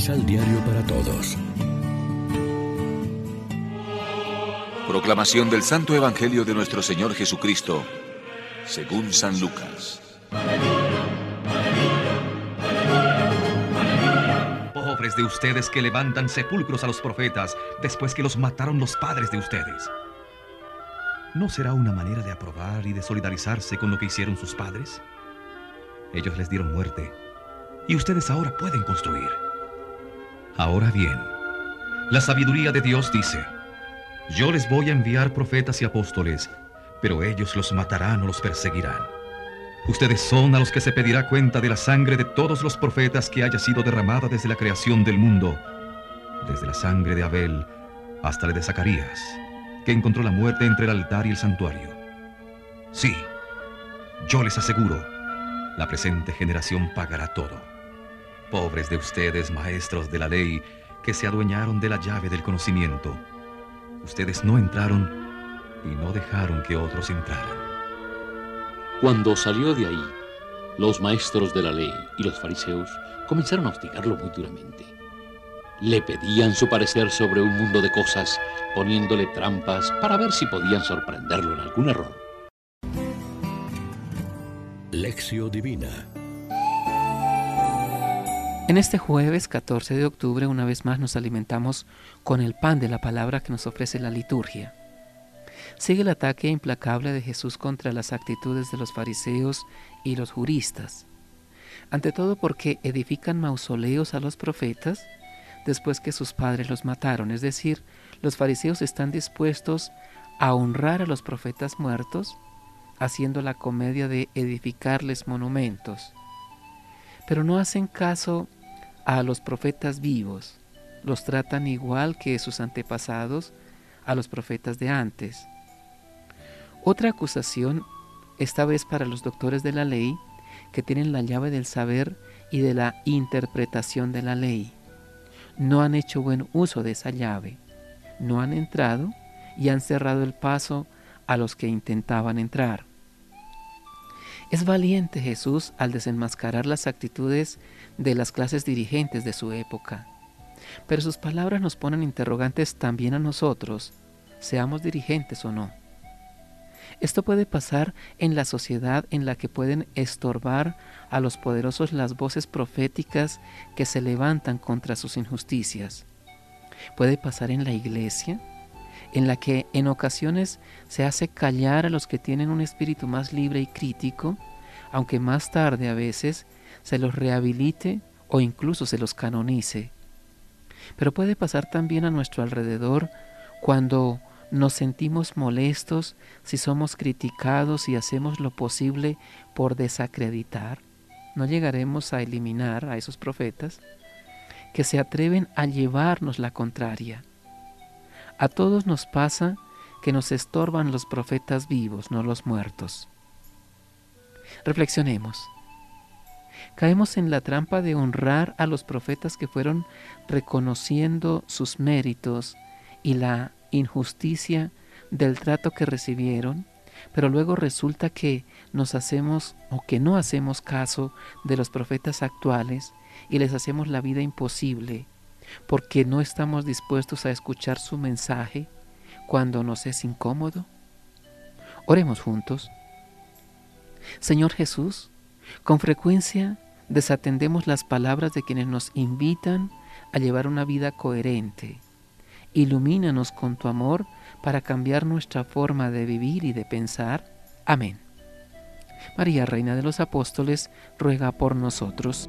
misal diario para todos. Proclamación del Santo Evangelio de nuestro Señor Jesucristo, según San Lucas. Pobres de ustedes que levantan sepulcros a los profetas después que los mataron los padres de ustedes. ¿No será una manera de aprobar y de solidarizarse con lo que hicieron sus padres? Ellos les dieron muerte y ustedes ahora pueden construir. Ahora bien, la sabiduría de Dios dice, yo les voy a enviar profetas y apóstoles, pero ellos los matarán o los perseguirán. Ustedes son a los que se pedirá cuenta de la sangre de todos los profetas que haya sido derramada desde la creación del mundo, desde la sangre de Abel hasta la de Zacarías, que encontró la muerte entre el altar y el santuario. Sí, yo les aseguro, la presente generación pagará todo. Pobres de ustedes, maestros de la ley, que se adueñaron de la llave del conocimiento Ustedes no entraron y no dejaron que otros entraran. Cuando salió de ahí, los maestros de la ley y los fariseos comenzaron a hostigarlo muy duramente. Le pedían su parecer sobre un mundo de cosas, poniéndole trampas para ver si podían sorprenderlo en algún error. Lección Divina en este jueves 14 de octubre una vez más nos alimentamos con el pan de la palabra que nos ofrece la liturgia. Sigue el ataque implacable de Jesús contra las actitudes de los fariseos y los juristas. Ante todo porque edifican mausoleos a los profetas después que sus padres los mataron. Es decir, los fariseos están dispuestos a honrar a los profetas muertos haciendo la comedia de edificarles monumentos. Pero no hacen caso a los profetas vivos, los tratan igual que sus antepasados a los profetas de antes. Otra acusación, esta vez para los doctores de la ley, que tienen la llave del saber y de la interpretación de la ley. No han hecho buen uso de esa llave, no han entrado y han cerrado el paso a los que intentaban entrar. Es valiente Jesús al desenmascarar las actitudes de las clases dirigentes de su época. Pero sus palabras nos ponen interrogantes también a nosotros, seamos dirigentes o no. Esto puede pasar en la sociedad en la que pueden estorbar a los poderosos las voces proféticas que se levantan contra sus injusticias. Puede pasar en la iglesia, en la que en ocasiones se hace callar a los que tienen un espíritu más libre y crítico, aunque más tarde a veces se los rehabilite o incluso se los canonice. Pero puede pasar también a nuestro alrededor cuando nos sentimos molestos si somos criticados y hacemos lo posible por desacreditar. No llegaremos a eliminar a esos profetas que se atreven a llevarnos la contraria. A todos nos pasa que nos estorban los profetas vivos, no los muertos. Reflexionemos. Caemos en la trampa de honrar a los profetas que fueron reconociendo sus méritos y la injusticia del trato que recibieron, pero luego resulta que nos hacemos o que no hacemos caso de los profetas actuales y les hacemos la vida imposible porque no estamos dispuestos a escuchar su mensaje cuando nos es incómodo? Oremos juntos. Señor Jesús, con frecuencia desatendemos las palabras de quienes nos invitan a llevar una vida coherente. Ilumínanos con tu amor para cambiar nuestra forma de vivir y de pensar. Amén. María, Reina de los Apóstoles, ruega por nosotros.